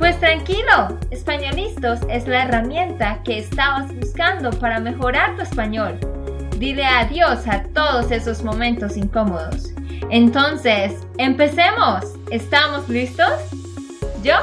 Pues tranquilo, Españolistos es la herramienta que estabas buscando para mejorar tu español. Dile adiós a todos esos momentos incómodos. Entonces, empecemos. ¿Estamos listos? Yo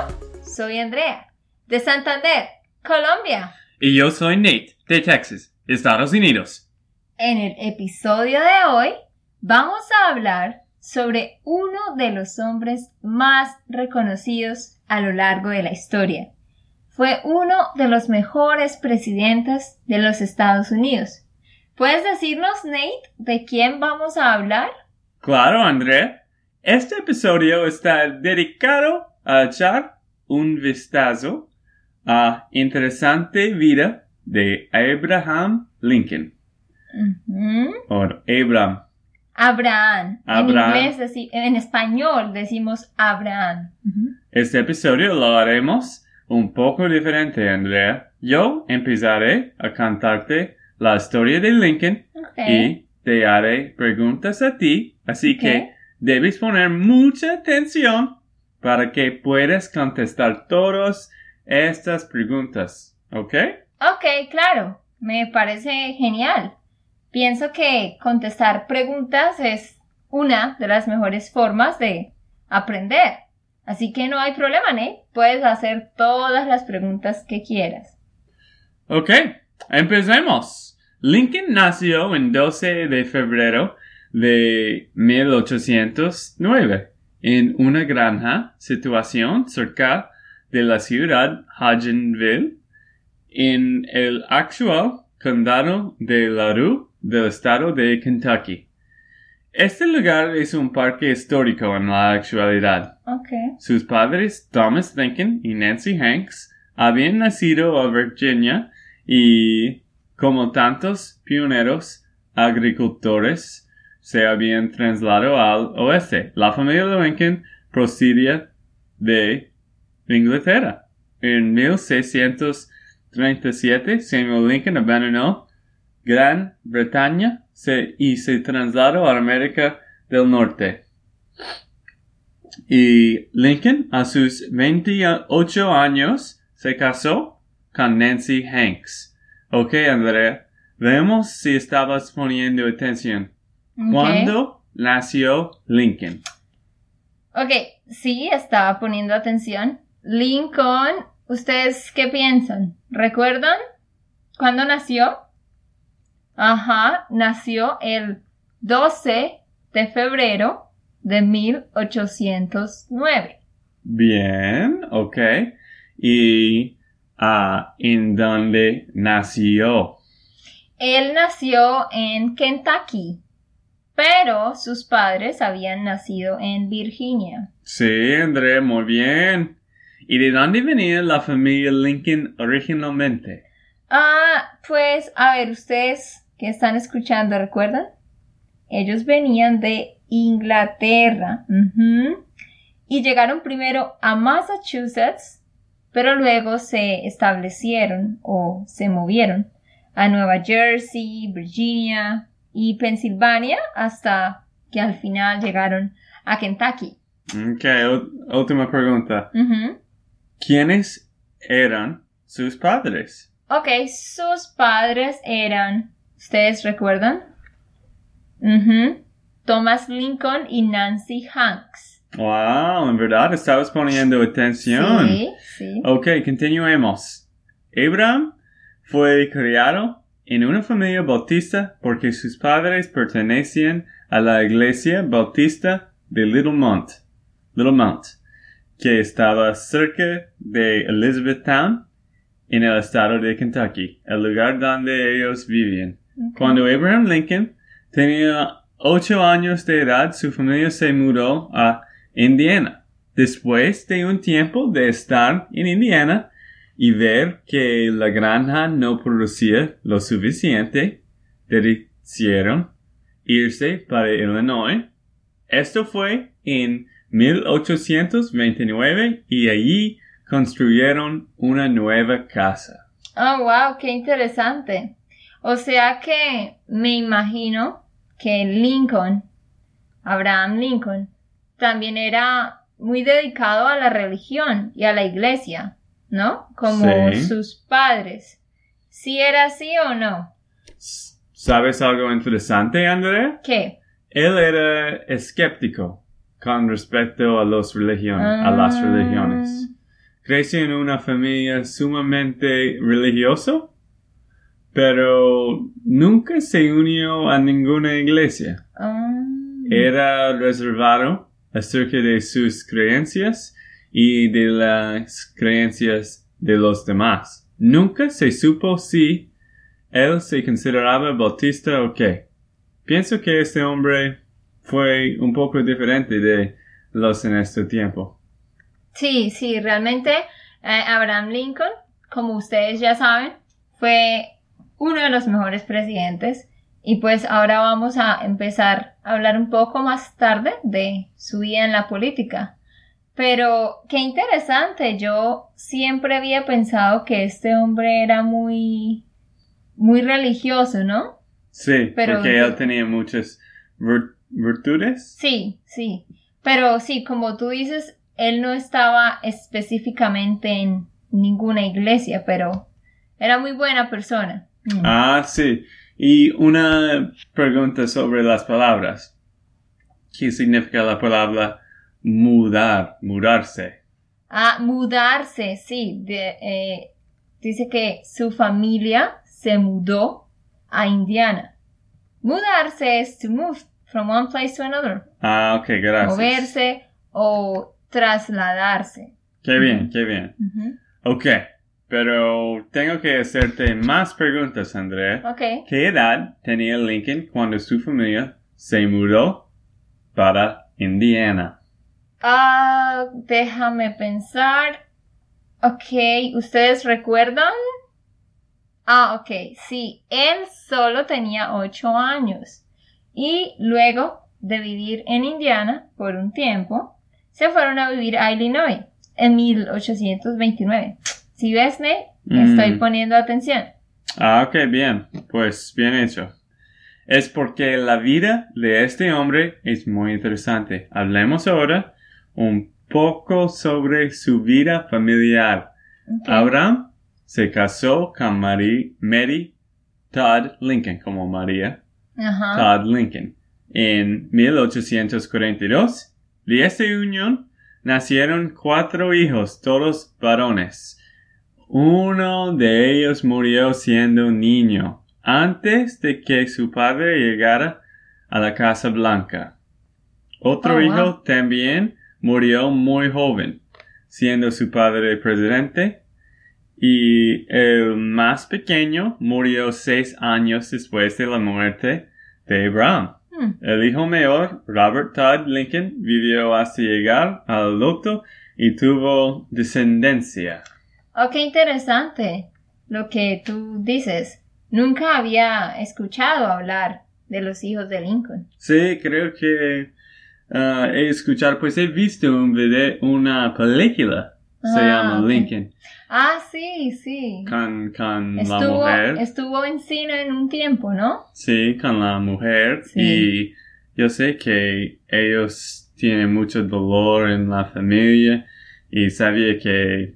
soy Andrea, de Santander, Colombia. Y yo soy Nate, de Texas, Estados Unidos. En el episodio de hoy vamos a hablar sobre uno de los hombres más reconocidos a lo largo de la historia. Fue uno de los mejores presidentes de los Estados Unidos. ¿Puedes decirnos, Nate, de quién vamos a hablar? Claro, André. Este episodio está dedicado a echar un vistazo a interesante vida de Abraham Lincoln. O Abraham. Abraham. Abraham. En inglés, en español decimos Abraham. Este episodio lo haremos un poco diferente, Andrea. Yo empezaré a cantarte la historia de Lincoln y te haré preguntas a ti, así que debes poner mucha atención para que puedas contestar todas estas preguntas, ¿ok? Ok, claro. Me parece genial. Pienso que contestar preguntas es una de las mejores formas de aprender. Así que no hay problema, ¿eh? Puedes hacer todas las preguntas que quieras. Ok, empecemos. Lincoln nació el 12 de febrero de 1809 en una granja situación cerca de la ciudad Hodgenville en el actual condado de LaRue del estado de Kentucky. Este lugar es un parque histórico en la actualidad. Sus padres, Thomas Lincoln y Nancy Hanks, habían nacido a Virginia y, como tantos pioneros agricultores, se habían trasladado al oeste. La familia de Lincoln procedía de Inglaterra. En 1637, Samuel Lincoln abandonó Gran Bretaña se- y se trasladó a América del Norte. Y Lincoln, a sus 28 años, se casó con Nancy Hanks. Ok, Andrea, veamos si estabas poniendo atención. Ok. ¿Cuándo nació Lincoln? Ok, sí, estaba poniendo atención. Lincoln, ¿ustedes qué piensan? ¿Recuerdan cuándo nació? Ajá, nació el 12 de febrero de 1809. Bien, ok. ¿Y ah, en dónde nació? Él nació en Kentucky, pero sus padres habían nacido en Virginia. Sí, Andrea, muy bien. ¿Y de dónde venía la familia Lincoln originalmente? Ah, pues, a ver, ustedes que están escuchando, ¿recuerdan? Ellos venían de Inglaterra. Y llegaron primero a Massachusetts, pero luego se establecieron o se movieron a Nueva Jersey, Virginia y Pensilvania hasta que al final llegaron a Kentucky. Ok, última pregunta. ¿Quiénes eran sus padres? Ok, sus padres eran, ¿ustedes recuerdan? Ujú, Thomas Lincoln y Nancy Hanks. Wow, en verdad estabas poniendo atención. Sí, sí. Ok, continuemos. Abraham fue criado en una familia bautista porque sus padres pertenecían a la iglesia bautista de Little Mount, Little Mount, que estaba cerca de Elizabethtown en el estado de Kentucky, el lugar donde ellos vivían. Cuando Abraham Lincoln tenía ocho años de edad, su familia se mudó a Indiana. Después de un tiempo de estar en Indiana, y ver que la granja no producía lo suficiente, decidieron irse para Illinois. Esto fue en 1829 y allí construyeron una nueva casa. Oh, wow, qué interesante. O sea que me imagino que Lincoln, Abraham Lincoln, también era muy dedicado a la religión y a la iglesia, ¿no? Como Sí. sus padres. ¿Sí era así o no? ¿Sabes algo interesante, Andrea? ¿Qué? Él era escéptico con respecto a, los a las Ah. religiones. Creció en una familia sumamente religiosa, pero nunca se unió a ninguna iglesia. Ah. Era reservado acerca de sus creencias y de las creencias de los demás. Nunca se supo si él se consideraba bautista o qué. Pienso que este hombre fue un poco diferente de los en este tiempo. Sí, sí, realmente eh, Abraham Lincoln, como ustedes ya saben, fue uno de los mejores presidentes y pues ahora vamos a empezar a hablar un poco más tarde de su vida en la política. Pero qué interesante, yo siempre había pensado que este hombre era muy, muy religioso, ¿no? Sí, Pero- porque él tenía muchas vir- virtudes. Sí, sí. Pero sí, como tú dices, él no estaba específicamente en ninguna iglesia, pero era muy buena persona. Mm. Ah, sí. Y una pregunta sobre las palabras. ¿Qué significa la palabra mudar, mudarse? Ah, mudarse, sí. de- eh, dice que su familia se mudó a Indiana. Mudarse es to move from one place to another. Ah, ok, gracias. Moverse o trasladarse. Qué bien, qué bien. Ujú. Ok, pero tengo que hacerte más preguntas, Andrea. Ok. ¿Qué edad tenía Lincoln cuando su familia se mudó para Indiana? Ah, déjame pensar. Ok, ¿ustedes recuerdan? Ah, ok, sí, él solo tenía ocho años. Y luego de vivir en Indiana por un tiempo, se fueron a vivir a Illinois en 1829. Si ves, Nate, Mm. estoy poniendo atención. Ah, ok, bien. Pues bien hecho. Es porque la vida de este hombre es muy interesante. Hablemos ahora un poco sobre su vida familiar. Ok. Abraham se casó con Mary, Mary Todd Lincoln, como María Ajá. Todd Lincoln, en 1842. De esta unión nacieron cuatro hijos, todos varones. Uno de ellos murió siendo niño, antes de que su padre llegara a la Casa Blanca. Otro Oh, wow. hijo también murió muy joven, siendo su padre presidente. Y el más pequeño murió seis años después de la muerte de Abraham. Hmm. El hijo mayor, Robert Todd Lincoln, vivió hasta llegar al adulto y tuvo descendencia. Oh, qué interesante lo que tú dices. Nunca había escuchado hablar de los hijos de Lincoln. Sí, creo que ah, he escuchado, pues he visto un video, una película, se Ah, llama. Lincoln, Ah, sí, sí. con, con la mujer. estuvo en cine en un tiempo, ¿no? Sí, con la mujer. Sí. Y yo sé que ellos tienen mucho dolor en la familia y sabía que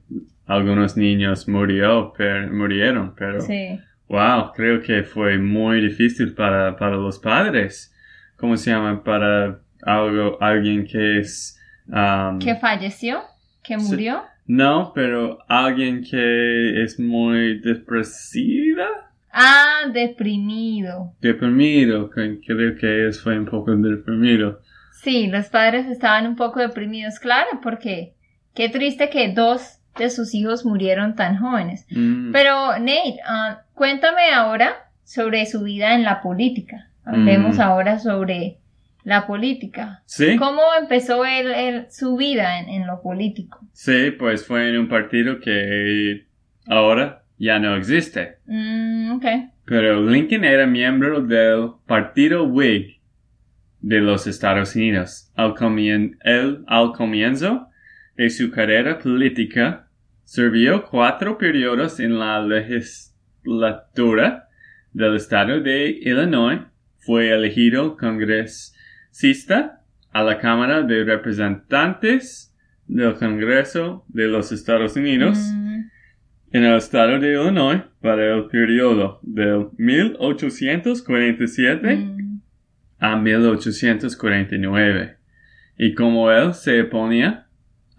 algunos niños murió, pero, murieron, pero Sí. wow, creo que fue muy difícil para, para los padres. ¿Cómo se llama? Para algo, alguien que es... um, ¿Que falleció? ¿Que murió? no, pero alguien que es muy depresiva. Ah, deprimido. Deprimido, creo que ellos fue un poco deprimido. Sí, los padres estaban un poco deprimidos, claro, porque qué triste que dos de sus hijos murieron tan jóvenes. Mm. Pero Nate, ah, cuéntame ahora sobre su vida en la política. Hablemos Mm. ahora sobre la política. Sí, ¿Cómo empezó él, él- su vida en, en lo político? sí, pues fue en un partido que ahora ya no existe. Mm, ok. Pero Lincoln era miembro del Partido Whig de los Estados Unidos. Al, comien- él, al comienzo de su carrera política, sirvió cuatro periodos en la legislatura del estado de Illinois. Fue elegido congresista a la Cámara de Representantes del Congreso de los Estados Unidos Mm, en el estado de Illinois para el periodo del 1847 mm, a 1849. Y como él se oponía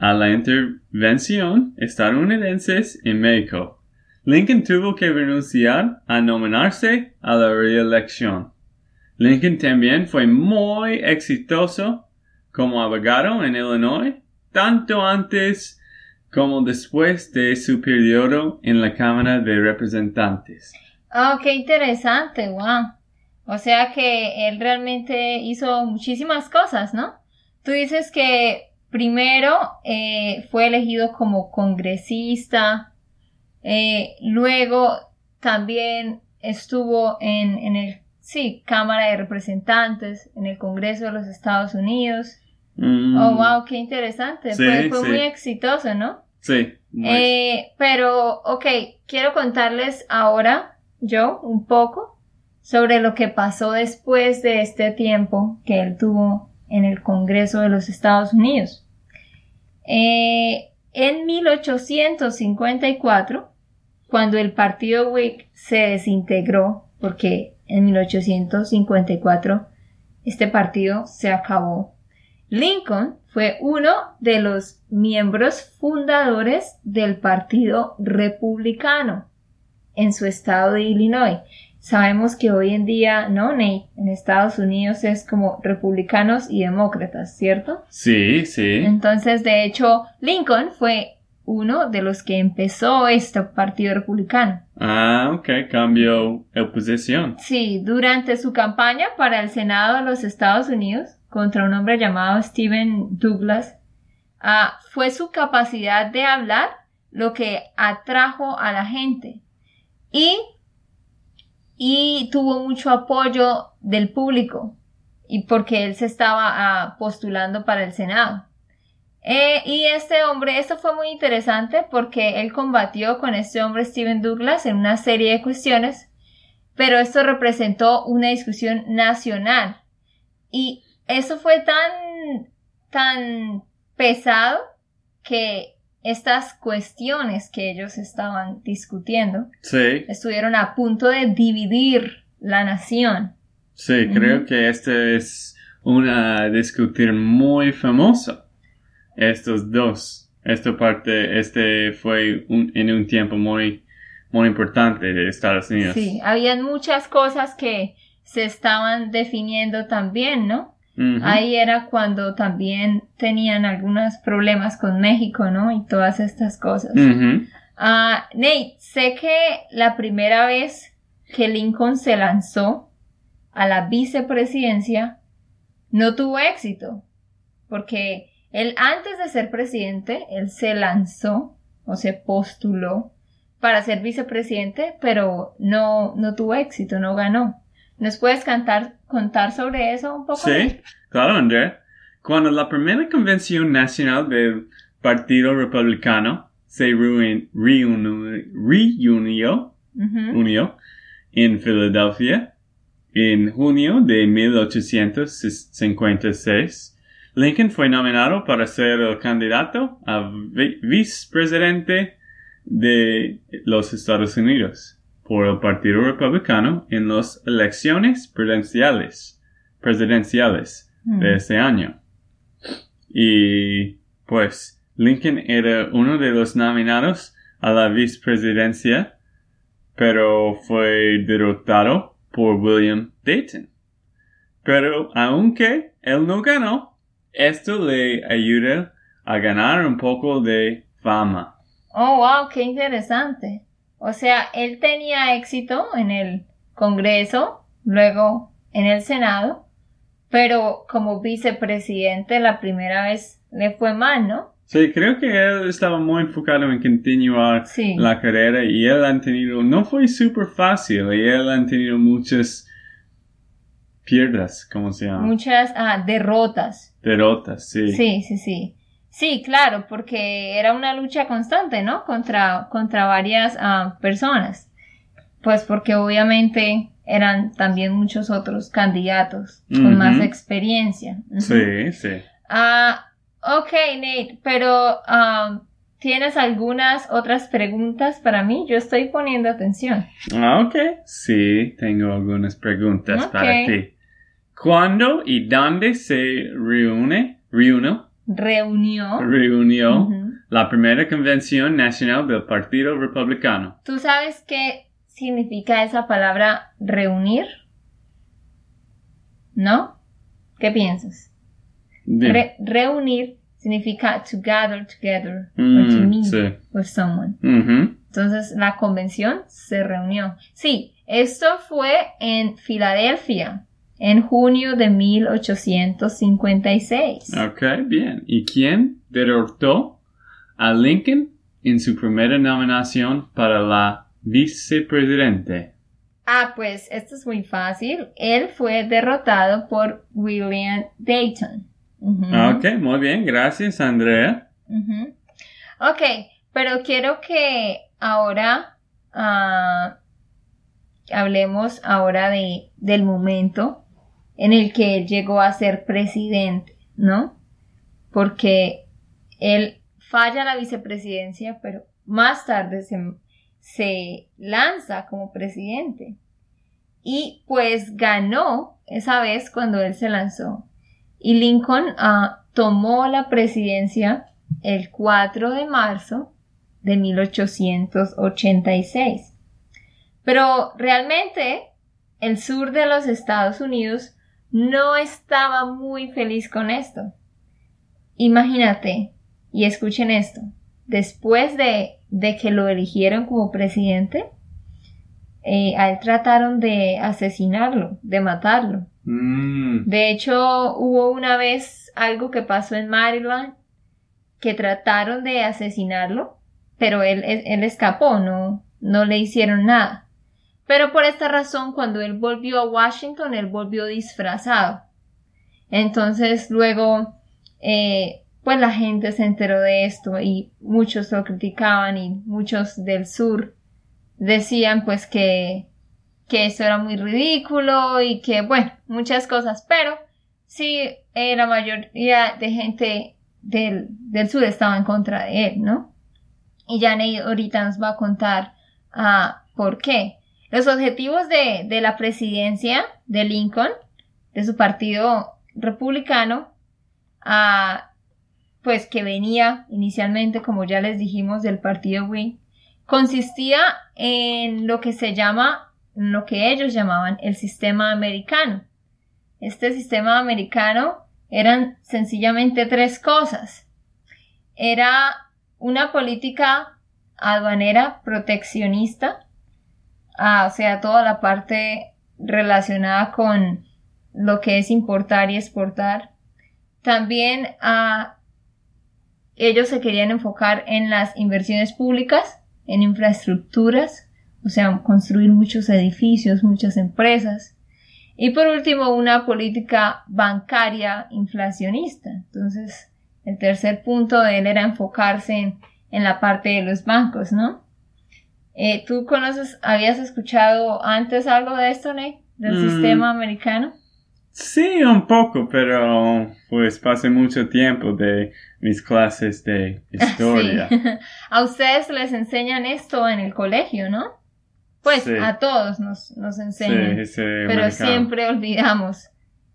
a la intervención estadounidense en México, Lincoln tuvo que renunciar a nominarse a la reelección. Lincoln también fue muy exitoso como abogado en Illinois, tanto antes como después de su periodo en la Cámara de Representantes. Ah, qué interesante, wow. O sea que él realmente hizo muchísimas cosas, ¿no? Tú dices que primero eh, fue elegido como congresista, eh, luego también estuvo en, en el, sí, Cámara de Representantes, en el Congreso de los Estados Unidos. Mm, Oh, wow, qué interesante. Sí, fue fue sí. muy exitoso, ¿no? Sí. muy- Eh, pero, ok, quiero contarles ahora, yo, un poco sobre lo que pasó después de este tiempo que él tuvo en el Congreso de los Estados Unidos. Eh, en 1854, cuando el partido Whig se desintegró, porque en 1854 este partido se acabó, Lincoln fue uno de los miembros fundadores del Partido Republicano en su estado de Illinois. Sabemos que hoy en día, ¿no, Nate? En Estados Unidos es como republicanos y demócratas, ¿cierto? Sí, sí. Entonces, de hecho, Lincoln fue uno de los que empezó este partido republicano. Ah, ok, cambió el posición. Sí, durante su campaña para el Senado de los Estados Unidos contra un hombre llamado Stephen Douglas, ah, fue su capacidad de hablar lo que atrajo a la gente y, y tuvo mucho apoyo del público y porque él se estaba ah, postulando para el Senado. Eh, y este hombre, esto fue muy interesante porque él combatió con este hombre Stephen Douglas en una serie de cuestiones pero esto representó una discusión nacional. Y eso fue tan, tan pesado que estas cuestiones que ellos estaban discutiendo Sí, estuvieron a punto de dividir la nación. sí, creo que este es una discutir muy famosa. Estos dos. Esta parte, este fue un- en un tiempo muy, muy importante de Estados Unidos. Sí, habían muchas cosas que se estaban definiendo también, ¿no? Ahí era cuando también tenían algunos problemas con México, ¿no? Y todas estas cosas. Ah, Nate, sé que la primera vez que Lincoln se lanzó a la vicepresidencia no tuvo éxito, porque él antes de ser presidente, él se lanzó o se postuló para ser vicepresidente, pero no, no tuvo éxito, no ganó. ¿Nos puedes cantar, contar sobre eso un poco? Sí, claro, André. Cuando la primera convención nacional del Partido Republicano se reuni- reuni- reunió, Ujú. unió en Filadelfia en junio de 1856, Lincoln fue nominado para ser el candidato a vi- vicepresidente de los Estados Unidos por el Partido Republicano en las elecciones presidenciales, presidenciales de ese año. Y pues Lincoln era uno de los nominados a la vicepresidencia, pero fue derrotado por William Dayton. Pero aunque él no ganó, esto le ayuda a ganar un poco de fama. Oh, wow, qué interesante. O sea, él tenía éxito en el Congreso, luego en el Senado, pero como vicepresidente la primera vez le fue mal, ¿no? Sí, creo que él estaba muy enfocado en continuar Sí. la carrera y él han tenido, no fue súper fácil y él han tenido muchas pierdas, ¿cómo se llama? Muchas ah, derrotas. Derrotas, sí. Sí, sí, sí. Sí, claro, porque era una lucha constante, ¿no? Contra, contra varias ah, personas. Pues porque obviamente eran también muchos otros candidatos con más experiencia. Ujú. Sí, sí. Ah, ok, Nate, pero ah, ¿tienes algunas otras preguntas para mí? Yo estoy poniendo atención. Ah, ok. Sí, tengo algunas preguntas para ti. ¿Cuándo y dónde se reúne, reunió, la primera convención nacional del Partido Republicano? ¿Tú sabes qué significa esa palabra reunir? ¿No? ¿Qué piensas? Re- reunir significa to gather together or Mm, to meet sí. with someone. Entonces la convención se reunió. Sí, esto fue en Filadelfia en junio de 1856. Ok, bien. ¿Y quién derrotó a Lincoln en su primera nominación para la vicepresidente? Ah, pues esto es muy fácil. Él fue derrotado por William Dayton. Ujú. Ok, muy bien. Gracias, Andrea. Ujú. Ok, pero quiero que ahora ah, hablemos ahora de, del momento en el que él llegó a ser presidente, ¿no? Porque él falla la vicepresidencia, pero más tarde se, se lanza como presidente. Y pues ganó esa vez cuando él se lanzó. Y Lincoln ah, tomó la presidencia el 4 de marzo de 1886. Pero realmente el sur de los Estados Unidos no estaba muy feliz con esto. Imagínate, y escuchen esto, después de, de que lo eligieron como presidente, eh, a él trataron de asesinarlo, de matarlo. Mm, De hecho, hubo una vez algo que pasó en Maryland que trataron de asesinarlo, pero él, él, él escapó, no, no le hicieron nada. Pero por esta razón, cuando él volvió a Washington, él volvió disfrazado. Entonces, luego, eh, pues la gente se enteró de esto y muchos lo criticaban y muchos del sur decían pues que, que eso era muy ridículo y que, bueno, muchas cosas, pero sí, eh, la mayoría de gente del, del sur estaba en contra de él, ¿no? Y Janey ahorita nos va a contar ah, por qué. Los objetivos de, de la presidencia de Lincoln, de su partido republicano, ah, pues que venía inicialmente, como ya les dijimos, del partido Whig, consistía en lo que se llama, lo que ellos llamaban el sistema americano. Este sistema americano eran sencillamente tres cosas. Era una política aduanera proteccionista, ah, o sea, toda la parte relacionada con lo que es importar y exportar. También ah, ellos se querían enfocar en las inversiones públicas, en infraestructuras, o sea, construir muchos edificios, muchas empresas. Y por último, una política bancaria inflacionista. Entonces, el tercer punto de él era enfocarse en, en la parte de los bancos, ¿no? Eh, ¿Tú conoces, habías escuchado antes algo de esto, Nate? Del Mm. sistema americano. Sí, un poco, pero pues pasé mucho tiempo de mis clases de historia. Sí. a ustedes les enseñan esto en el colegio, ¿no? Pues Sí. a todos nos, nos Sí, enseñan. ese pero siempre olvidamos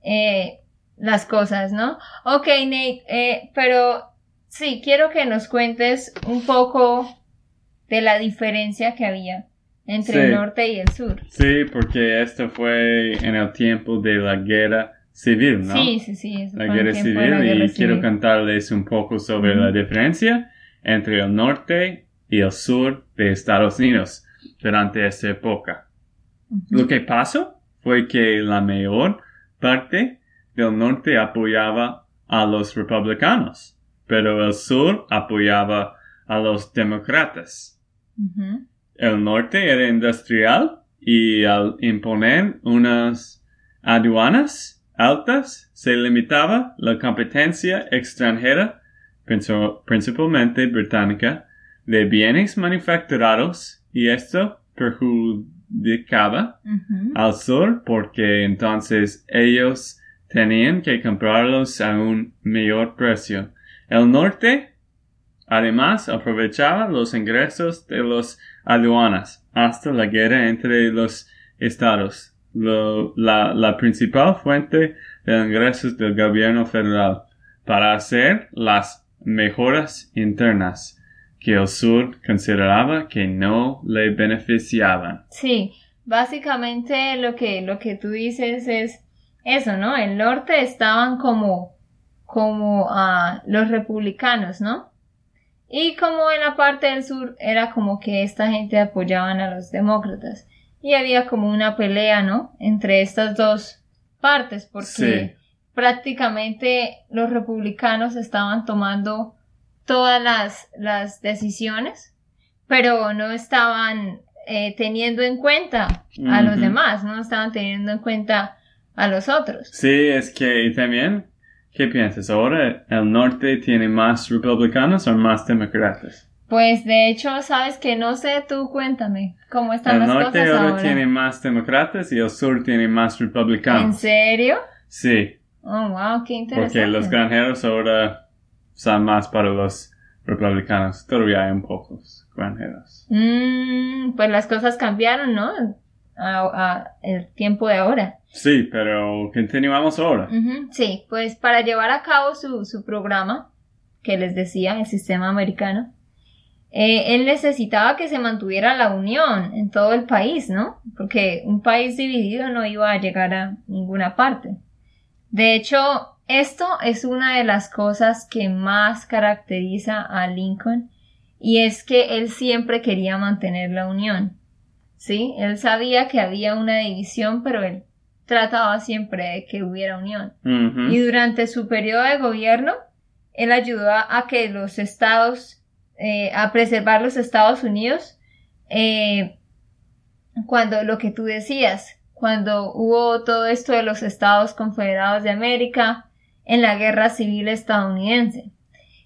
eh, las cosas, ¿no? Ok, Nate, eh, pero sí, quiero que nos cuentes un poco de la diferencia que había entre Sí. el norte y el sur. Sí, porque esto fue en el tiempo de la guerra civil, ¿no? Sí, sí, sí. la guerra civil de la guerra y quiero civil. contarles un poco sobre la diferencia entre el norte y el sur de Estados Unidos durante esta época. Lo que pasó fue que la mayor parte del norte apoyaba a los republicanos pero el sur apoyaba a los demócratas. El norte era industrial y al imponer unas aduanas altas se limitaba la competencia extranjera, princi- principalmente británica, de bienes manufacturados y esto perjudicaba al sur porque entonces ellos tenían que comprarlos a un mayor precio. El norte además aprovechaba los ingresos de los aduanas hasta la guerra entre los estados, la, principal fuente de ingresos del gobierno federal para hacer las mejoras internas que el sur consideraba que no le beneficiaban. Sí, básicamente lo que, lo que tú dices es eso, ¿no? El norte estaban como, como ah, los republicanos, ¿no? Y como en la parte del sur era como que esta gente apoyaban a los demócratas. Y había como una pelea, ¿no? Entre estas dos partes, porque Sí. prácticamente los republicanos estaban tomando todas las, las decisiones, pero no estaban eh, teniendo en cuenta a los demás, no estaban teniendo en cuenta a los otros. Sí, es que y también, ¿qué piensas? ¿Ahora el norte tiene más republicanos o más demócratas? Pues de hecho, sabes que no sé, tú cuéntame cómo están El las norte cosas ahora ahora. tiene más demócratas y el sur tiene más ¿En republicanos. serio? Sí, Oh, wow, qué interesante. porque los granjeros ahora son más para los republicanos. Todavía hay un pocos granjeros. Mm, pues las cosas cambiaron, ¿no? A, a el tiempo de ahora. Sí, pero continuamos ahora. Sí, pues para llevar a cabo su, su programa, que les decía, el sistema americano, eh, él necesitaba que se mantuviera la unión en todo el país, ¿no? Porque un país dividido no iba a llegar a ninguna parte. De hecho, esto es una de las cosas que más caracteriza a Lincoln y es que él siempre quería mantener la unión. Sí, él sabía que había una división, pero él trataba siempre de que hubiera unión. Y durante su periodo de gobierno, él ayudó a, a que los estados, eh, a preservar los Estados Unidos, eh, cuando lo que tú decías, cuando hubo todo esto de los Estados Confederados de América en la Guerra Civil estadounidense.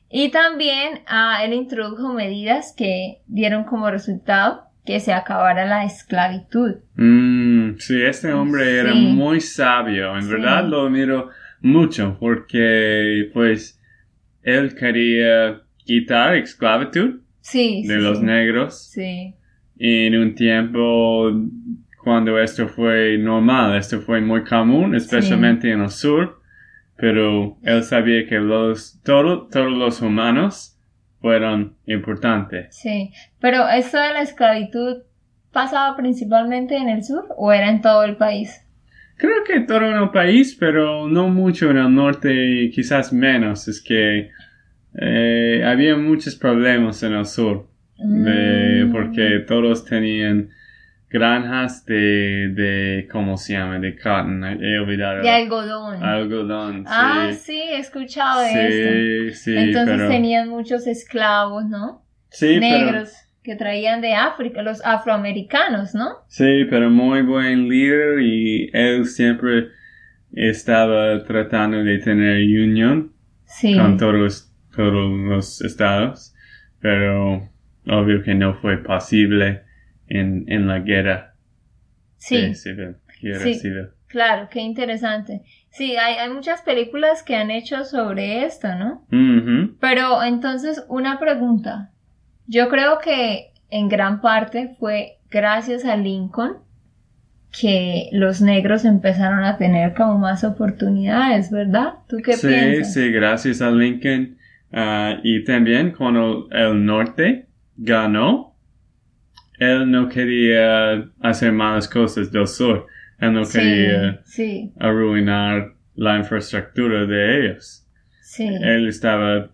Y también ah, él introdujo medidas que dieron como resultado que se acabara la esclavitud. Mm, sí, este hombre era Sí. muy sabio. En Sí. verdad lo admiro mucho porque, pues, él quería quitar esclavitud Sí, de los negros Sí, en un tiempo cuando esto fue normal, esto fue muy común, especialmente en el sur, pero él sabía que los, todo- todos los humanos fueron importantes. sí. Pero esto de la esclavitud pasaba principalmente en el sur o era en todo el país? Creo que todo en el país, pero no mucho en el norte y quizás menos. Es que eh, había muchos problemas en el sur, de- Mm. porque todos tenían granjas de, de, ¿cómo se llama? De cotton, he olvidado. De algodón. Algodón, sí. Ah, sí, he escuchado de esto. sí, sí, Entonces pero... tenían muchos esclavos, ¿no? sí, pero- Negros que traían de África, los afroamericanos, ¿no? Sí, pero muy buen líder y él siempre estaba tratando de tener unión Sí. con todos, todos los estados, pero obvio que no fue posible en, en la guerra Sí. Guerra Sí. civil. claro, qué interesante. Sí, hay, hay muchas películas que han hecho sobre esto, ¿no? Pero entonces, una pregunta. Yo creo que en gran parte fue gracias a Lincoln que los negros empezaron a tener como más oportunidades, ¿verdad? ¿Tú qué sí, piensas? sí, gracias a Lincoln. ah, y también cuando el norte ganó, él no quería hacer malas cosas del sur. Él no Sí, quería sí, arruinar la infraestructura de ellos. sí, Él estaba,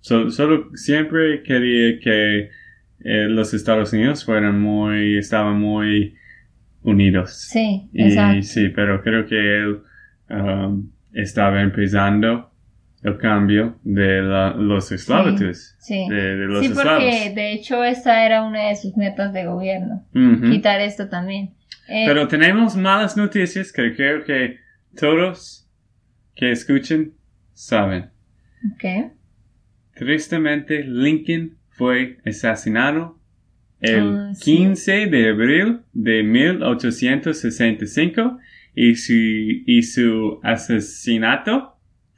so- solo siempre quería que eh, los Estados Unidos fueran muy, estaban muy unidos. sí, Y exacto. sí, pero creo que él um, estaba empezando el cambio de la- los esclavitud. Sí. De, de los Sí, porque esclavos. de hecho esta era una de sus metas de gobierno, Ujú. quitar esto también. Eh, Pero tenemos malas noticias que creo que todos que escuchen saben. ok. Tristemente, Lincoln fue asesinado el Ah, sí. 15 de abril de 1865 y su, y su asesinato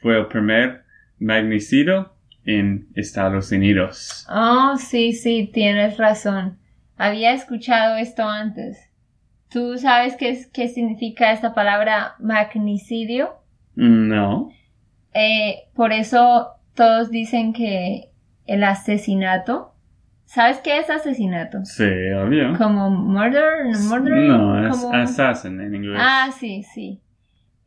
fue el primer magnicidio en Estados Unidos. Oh, sí, sí, tienes razón. Había escuchado esto antes. ¿Tú sabes qué, es- qué significa esta palabra magnicidio? No. Eh, por eso todos dicen que el asesinato. ¿Sabes qué es asesinato? Sí, obvio. Como murder, murder, No, es como- assassin en inglés. Ah, sí, sí.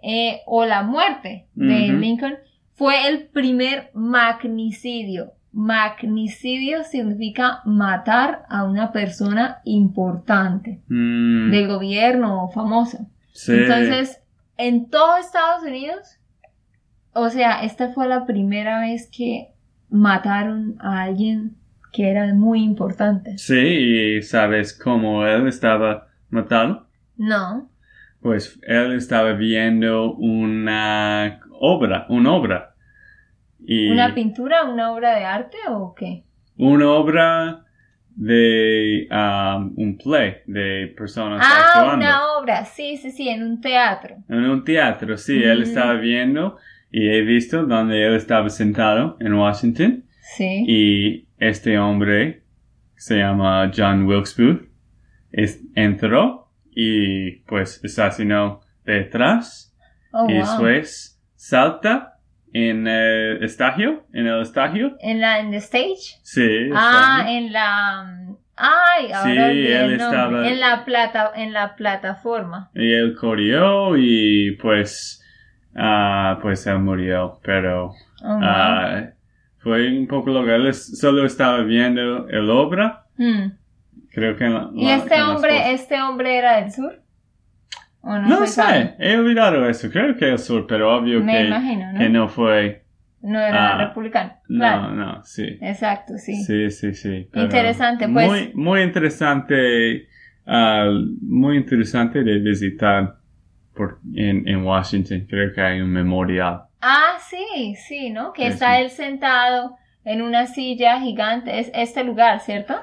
Eh, o la muerte de. Lincoln fue el primer magnicidio. Magnicidio significa matar a una persona importante Mm, del gobierno o famosa. sí. Entonces, en todo Estados Unidos, o sea, esta fue la primera vez que mataron a alguien que era muy importante. Sí, y sabes cómo él estaba matado. No. Pues él estaba viendo una obra, una obra. Y ¿Una pintura, una obra de arte o qué? una obra de um, un play de personas Ah, actuando. una obra, sí, sí, sí, en un teatro. En un teatro, sí, él Mm. estaba viendo y he visto donde él estaba sentado en Washington Sí. y este hombre se llama John Wilkes Booth es- entró y pues asesinó detrás Oh, y wow. después salta en el estadio, en el estadio. ¿En la en the stage? Sí, Ah, estadio. en la mm, Ay, ahora Sí, él estaba- en la plata en la plataforma. y él corrió y pues ah, pues él murió, pero Oh, ah, fue un poco lo que él solo estaba viendo el obra, Hmm. Creo que en la- ¿Y la- este en hombre, este hombre era del sur? ¿O no, No sé, he olvidado eso, creo que el sur, pero obvio Me que, imagino, ¿no? que no fue. No era Ah, republicano. No, Claro. no, sí. Exacto, sí. Sí, sí, sí. Interesante, pues. Muy, muy interesante, muy interesante de visitar por, en, en Washington. Creo que hay un memorial. Ah, sí, sí, ¿no? Que Sí, está sí. él sentado en una silla gigante. Es este lugar, ¿cierto?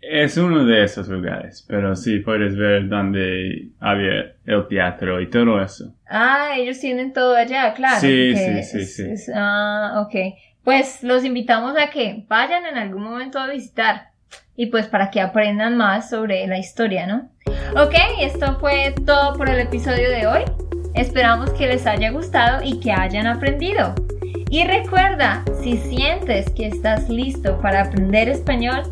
Es uno de esos lugares, pero sí puedes ver donde había el teatro y todo eso. Ah, ellos tienen todo allá, claro. Sí, sí, sí, es- sí. es- ah, ok. Pues los invitamos a que vayan en algún momento a visitar. Y pues para que aprendan más sobre la historia, ¿no? Ok, esto fue todo por el episodio de hoy. Esperamos que les haya gustado y que hayan aprendido. Y recuerda, si sientes que estás listo para aprender español,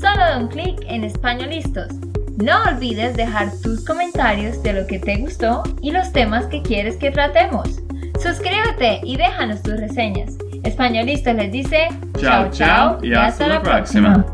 solo da un clic en Español Listos. No olvides dejar tus comentarios de lo que te gustó y los temas que quieres que tratemos. Suscríbete y déjanos tus reseñas. Españolistas les dice Chao, chao, y hasta la próxima.